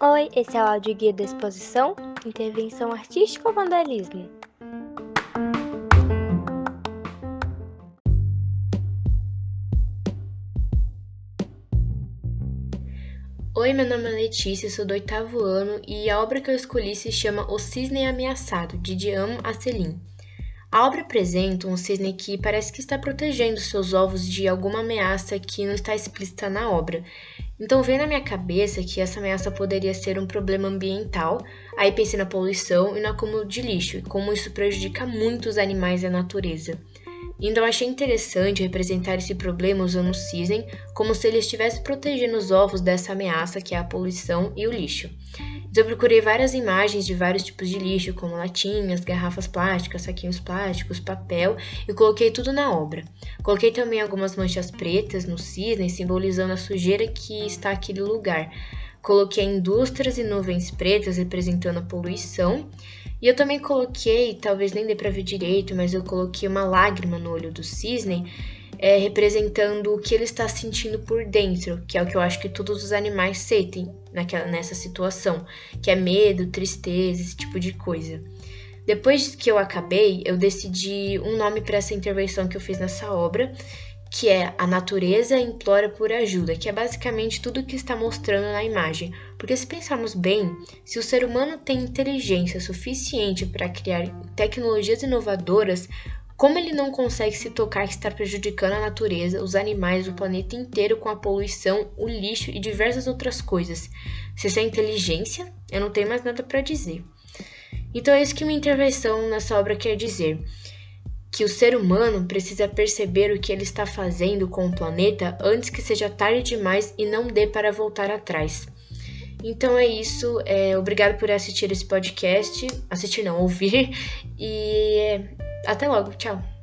Oi, esse é o áudio guia da exposição Intervenção Artística ou Vandalismo? Oi, meu nome é Letícia, sou do oitavo ano e a obra que eu escolhi se chama O Cisne Ameaçado, de Diam Acelin. A obra apresenta um cisne que parece que está protegendo seus ovos de alguma ameaça que não está explícita na obra. Então veio na minha cabeça que essa ameaça poderia ser um problema ambiental, aí pensei na poluição e no acúmulo de lixo, e como isso prejudica muito os animais e a natureza. Então achei interessante representar esse problema usando o cisne como se ele estivesse protegendo os ovos dessa ameaça que é a poluição e o lixo. Então eu procurei várias imagens de vários tipos de lixo, como latinhas, garrafas plásticas, saquinhos plásticos, papel, e coloquei tudo na obra. Coloquei também algumas manchas pretas no cisne, simbolizando a sujeira que está aquele lugar. Coloquei indústrias e nuvens pretas representando a poluição e eu também coloquei, talvez nem dê para ver direito, mas eu coloquei uma lágrima no olho do cisne, é, representando o que ele está sentindo por dentro, que é o que eu acho que todos os animais sentem naquela, nessa situação, que é medo, tristeza, esse tipo de coisa. Depois que eu acabei, eu decidi um nome para essa intervenção que eu fiz nessa obra, que é A Natureza Implora por Ajuda, que é basicamente tudo o que está mostrando na imagem. Porque se pensarmos bem, se o ser humano tem inteligência suficiente para criar tecnologias inovadoras, como ele não consegue se tocar que está prejudicando a natureza, os animais, o planeta inteiro com a poluição, o lixo e diversas outras coisas? Se isso é inteligência, eu não tenho mais nada para dizer. Então é isso que minha intervenção nessa obra quer dizer que o ser humano precisa perceber o que ele está fazendo com o planeta antes que seja tarde demais e não dê para voltar atrás. Então é isso. É, obrigado por assistir esse podcast. Assistir não, ouvir. E é, até logo. Tchau.